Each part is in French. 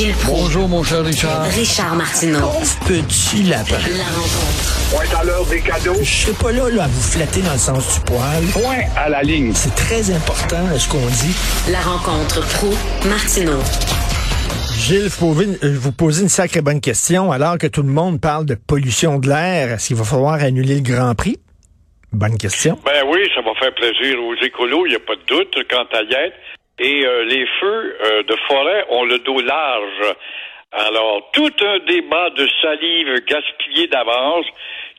Gilles Proulx. Bonjour, mon cher Richard. Richard Martineau. Petit lapin. La rencontre. Point à l'heure des cadeaux. Je serai pas là, là à vous flatter dans le sens du poil. Point à la ligne. C'est très important ce qu'on dit. La rencontre pro martineau Gilles, vous posez, euh, vous posez une sacrée bonne question. Alors que tout le monde parle de pollution de l'air, est-ce qu'il va falloir annuler le Grand Prix? Bonne question. Ben oui, ça va faire plaisir aux écolos, il n'y a pas de doute quant à y être. Et euh, les feux euh, de forêt ont le dos large. Alors, tout un débat de salive gaspillée d'avance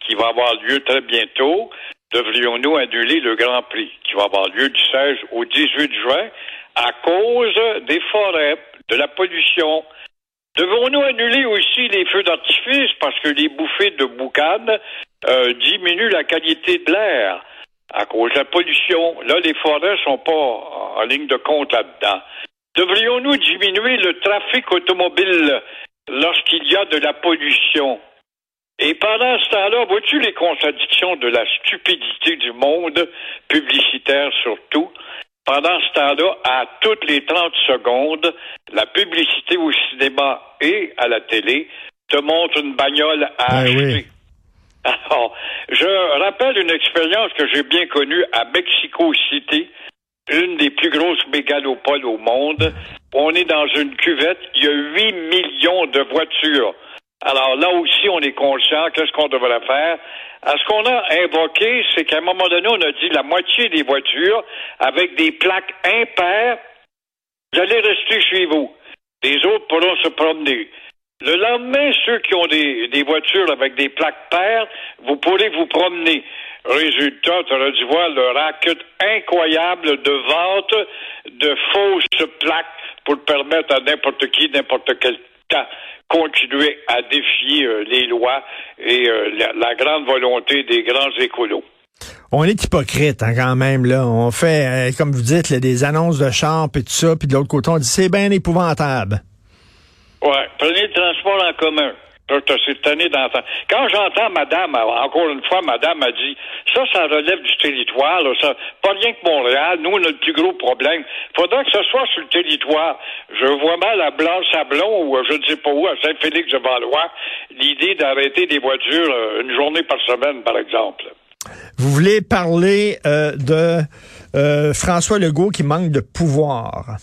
qui va avoir lieu très bientôt. Devrions-nous annuler le Grand Prix qui va avoir lieu du 16 au 18 juin à cause des forêts, de la pollution? Devons-nous annuler aussi les feux d'artifice parce que les bouffées de boucane euh, diminuent la qualité de l'air? À cause de la pollution? Là, les forêts sont pas en ligne de compte là-dedans. Devrions-nous diminuer le trafic automobile lorsqu'il y a de la pollution? Et pendant ce temps-là, vois-tu les contradictions de la stupidité du monde, publicitaire surtout? Pendant ce temps-là, à toutes les 30 secondes, la publicité au cinéma et à la télé te montre une bagnole à Ben acheter. oui. Alors, je rappelle une expérience que j'ai bien connue à Mexico City, une des plus grosses mégalopoles au monde. On est dans une cuvette, il y a 8 millions de voitures. Alors là aussi, on est conscient, qu'est-ce qu'on devrait faire? Ce qu'on a invoqué, c'est qu'à un moment donné, on a dit la moitié des voitures avec des plaques impaires, vous allez rester chez vous. Les autres pourront se promener. Le lendemain, ceux qui ont des, des voitures avec des plaques paires, vous pourrez vous promener. Résultat, tu aurais dû voir le racket incroyable de vente de fausses plaques pour permettre à n'importe qui, n'importe quel temps, continuer à défier euh, les lois et euh, la, grande volonté des grands écolos. On est hypocrite hein, quand même. là. On fait, euh, comme vous dites, là, des annonces de char et tout ça, puis de l'autre côté, on dit c'est bien épouvantable. Ouais, prenez le transport en commun. Cette année. Quand j'entends madame, encore une fois, madame a dit, ça, ça relève du territoire, ça, pas rien que Montréal, nous, on a le plus gros problème. Faudra que ce soit sur le territoire. Je vois mal à Blanc-Sablon ou je ne sais pas où, à Saint-Félix-de-Valois, l'idée d'arrêter des voitures euh, une journée par semaine, par exemple. Vous voulez parler euh, de euh, François Legault qui manque de pouvoir.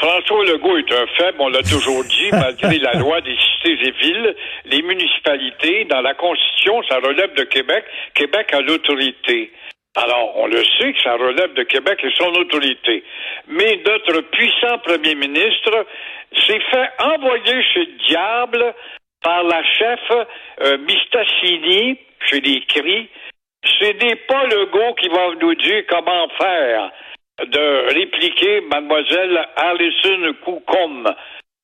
François Legault est un faible, on l'a toujours dit, malgré la loi des cités et villes, les municipalités, dans la Constitution, ça relève de Québec. Québec a l'autorité. Alors, on le sait que ça relève de Québec et son autorité. Mais notre puissant premier ministre s'est fait envoyer chez le diable par la chef euh, Mistassini, chez les cris. Ce n'est pas Legault qui va nous dire comment faire de répliquer mademoiselle Alison Coucom.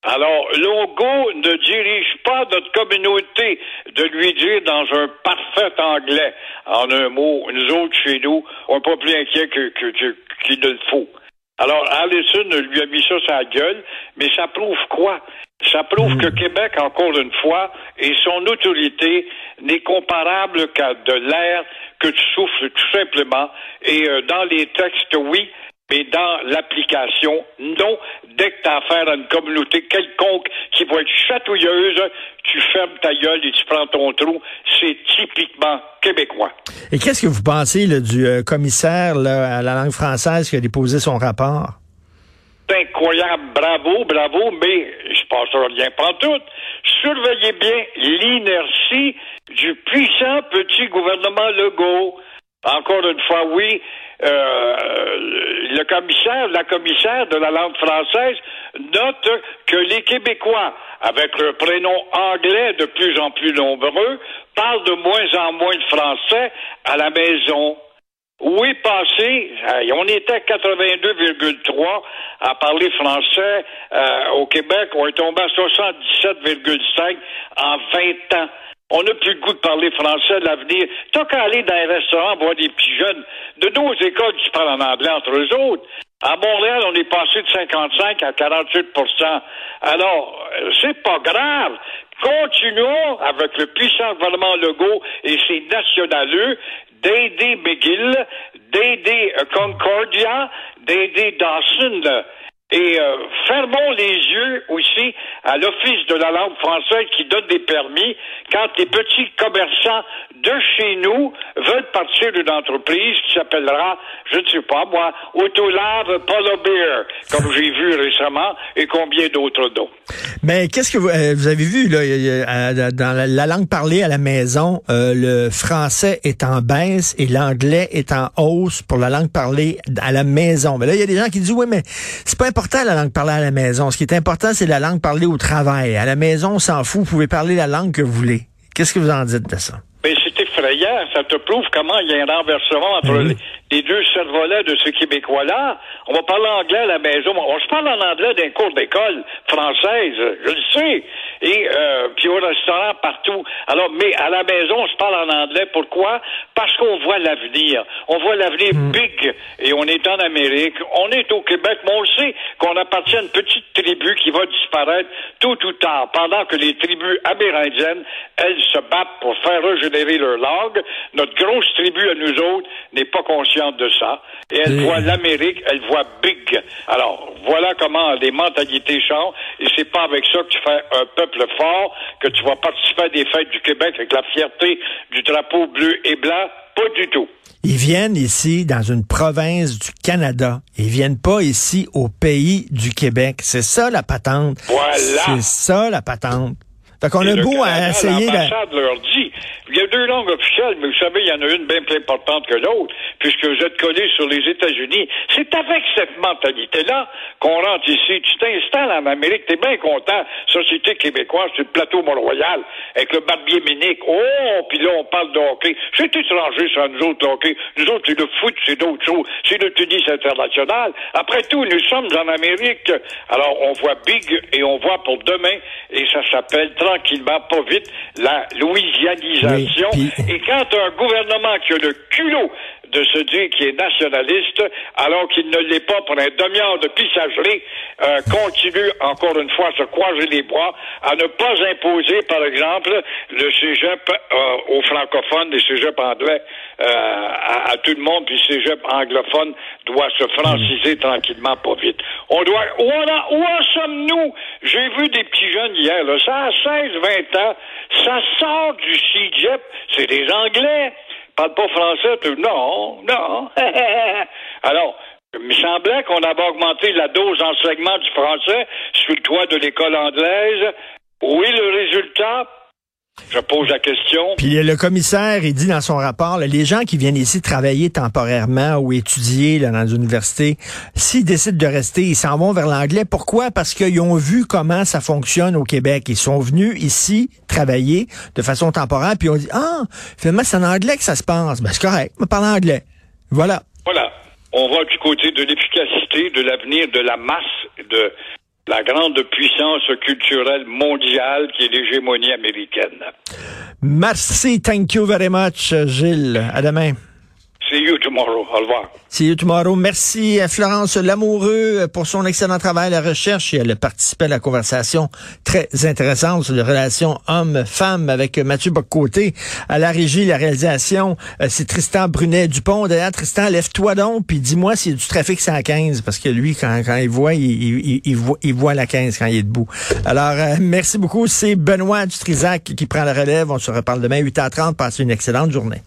Alors, Legault ne dirige pas notre communauté de lui dire dans un parfait anglais, en un mot, nous autres chez nous, on n'est pas plus inquiets que, que, qu'il ne le faut. Alors, Allison lui a mis ça sur la gueule, mais ça prouve quoi? Ça prouve que Québec, encore une fois, et son autorité n'est comparable qu'à de l'air que tu souffles tout simplement. Et euh, dans les textes, oui, mais dans l'application, non. Dès que tu as affaire à une communauté quelconque qui va être chatouilleuse, tu fermes ta gueule et tu prends ton trou. C'est typiquement québécois. Et qu'est-ce que vous pensez là, du euh, commissaire là, à la langue française qui a déposé son rapport? Incroyable, bravo, bravo, mais je pense rien tout. Surveillez bien l'inertie du puissant petit gouvernement Legault. Encore une fois, oui, euh, le commissaire, la commissaire de la langue française note que les Québécois, avec leur prénom anglais de plus en plus nombreux, parlent de moins en moins de français à la maison. Est passé? on était à 82,3 à parler français euh, au Québec. On est tombé à 77,5 en 20 ans. On n'a plus le goût de parler français, l'avenir. T'as qu'à aller dans un restaurant voir des petits jeunes de nos écoles qui parlent en anglais entre eux autres. À Montréal, on est passé de 55 à 48% Alors, c'est pas grave. Continuons avec le puissant gouvernement Legault et ses nationaleux d'aider McGill, d'aider euh, Concordia, d'aider Dawson. Et euh, fermons les yeux aussi à l'Office de la langue française qui donne des permis quand les petits commerçants de chez nous veulent partir d'une entreprise qui s'appellera, je ne sais pas moi, Autolave Polo Beer, comme j'ai vu récemment, et combien d'autres noms. Mais qu'est-ce que vous, euh, vous avez vu là, dans la, la, langue parlée à la maison, euh, le français est en baisse et l'anglais est en hausse pour la langue parlée à la maison. Mais là, il y a des gens qui disent oui, mais c'est pas important la langue parlée à la maison. Ce qui est important, c'est la langue parlée au travail. À la maison, on s'en fout. Vous pouvez parler la langue que vous voulez. Qu'est-ce que vous en dites de ça? Mais c'est effrayant. Ça te prouve comment il y a un renversement entre Mhm. Les, deux cerveaux-là de ce Québécois-là. On va parler anglais à la maison. On se parle en anglais d'un cours d'école française, je le sais. Et euh, puis au restaurant, partout. Alors, mais à la maison, on se parle en anglais. Pourquoi? Parce qu'on voit l'avenir. On voit l'avenir big. Et on est en Amérique. On est au Québec. Mais on le sait qu'on appartient à une petite tribu qui va disparaître tôt ou tard. Pendant que les tribus amérindiennes, elles se battent pour faire régénérer leur langue. Notre grosse tribu à nous autres n'est pas consciente de ça. Et elle Et- voit l'Amérique, elle voit big. Alors, voilà comment les mentalités changent. Et c'est pas avec ça que tu fais un peuple fort, que tu vas participer à des fêtes du Québec avec la fierté du drapeau bleu et blanc. Pas du tout. Ils viennent ici dans une province du Canada. Ils viennent pas ici au pays du Québec. C'est ça la patente. Voilà. C'est ça la patente. Fait qu'on a beau Canada, à essayer de... L'ambassade leur dit, il y a deux langues officielles, mais vous savez, il y en a une bien plus importante que l'autre, puisque vous êtes collés sur les États-Unis. C'est avec cette mentalité-là qu'on rentre ici. Tu t'installes en Amérique, t'es bien content. Société québécoise sur le plateau Mont-Royal, avec le barbier Ménic. Oh, puis là, on parle de hockey. C'est étranger, ça, nous autres, le hockey. Nous autres, c'est le foot, c'est d'autres choses. C'est le tennis international. Après tout, nous sommes en Amérique. Alors, on voit big et on voit pour demain, et ça s'appelle tranquillement, pas vite, la Oui, Et quand un gouvernement qui a le culot de se dire qu'il est nationaliste, alors qu'il ne l'est pas pour un demi-heure de pissagerie, euh, continue encore une fois à se croiser les bras, à ne pas imposer, par exemple, le cégep euh, aux francophones, les cégeps anglais euh, à, à tout le monde, puis le cégep anglophone doit se franciser tranquillement, pas vite. On doit, où, en en sommes-nous? J'ai vu des petits jeunes hier, là, ça a 16, 20 ans, ça sort du cégep, c'est des Anglais parle pas français, tu non, non. Alors, il me semblait qu'on avait augmenté la dose d'enseignement du français sur le toit de l'école anglaise. Oui, le résultat, je pose la question. Puis le commissaire, il dit dans son rapport, là, les gens qui viennent ici travailler temporairement ou étudier là, dans une université, s'ils décident de rester, ils s'en vont vers l'anglais. Pourquoi? Parce qu'ils ont vu comment ça fonctionne au Québec. Ils sont venus ici travailler de façon temporaire, puis on dit, ah, finalement, c'est en anglais que ça se passe. Ben, c'est correct, on parle anglais. Voilà. Voilà. On va du côté de l'efficacité, de l'avenir, de la masse, de la grande puissance culturelle mondiale qui est l'hégémonie américaine. Merci, thank you very much, Gilles. À demain. You tomorrow. Au revoir. See you tomorrow. Merci à Florence Lamoureux pour son excellent travail à la recherche et elle a participé à la conversation très intéressante sur les relations hommes-femmes avec Mathieu Boccoté. À la régie, la réalisation, euh, c'est Tristan Brunet-Dupont. D'ailleurs, Tristan, lève-toi donc puis dis-moi s'il y a du trafic c'est à 15 parce que lui, quand, il voit, il, voit, il voit la 15 quand il est debout. Alors, euh, merci beaucoup. C'est Benoît Dutrisac qui prend la relève. On se reparle demain 8h30. Passez une excellente journée.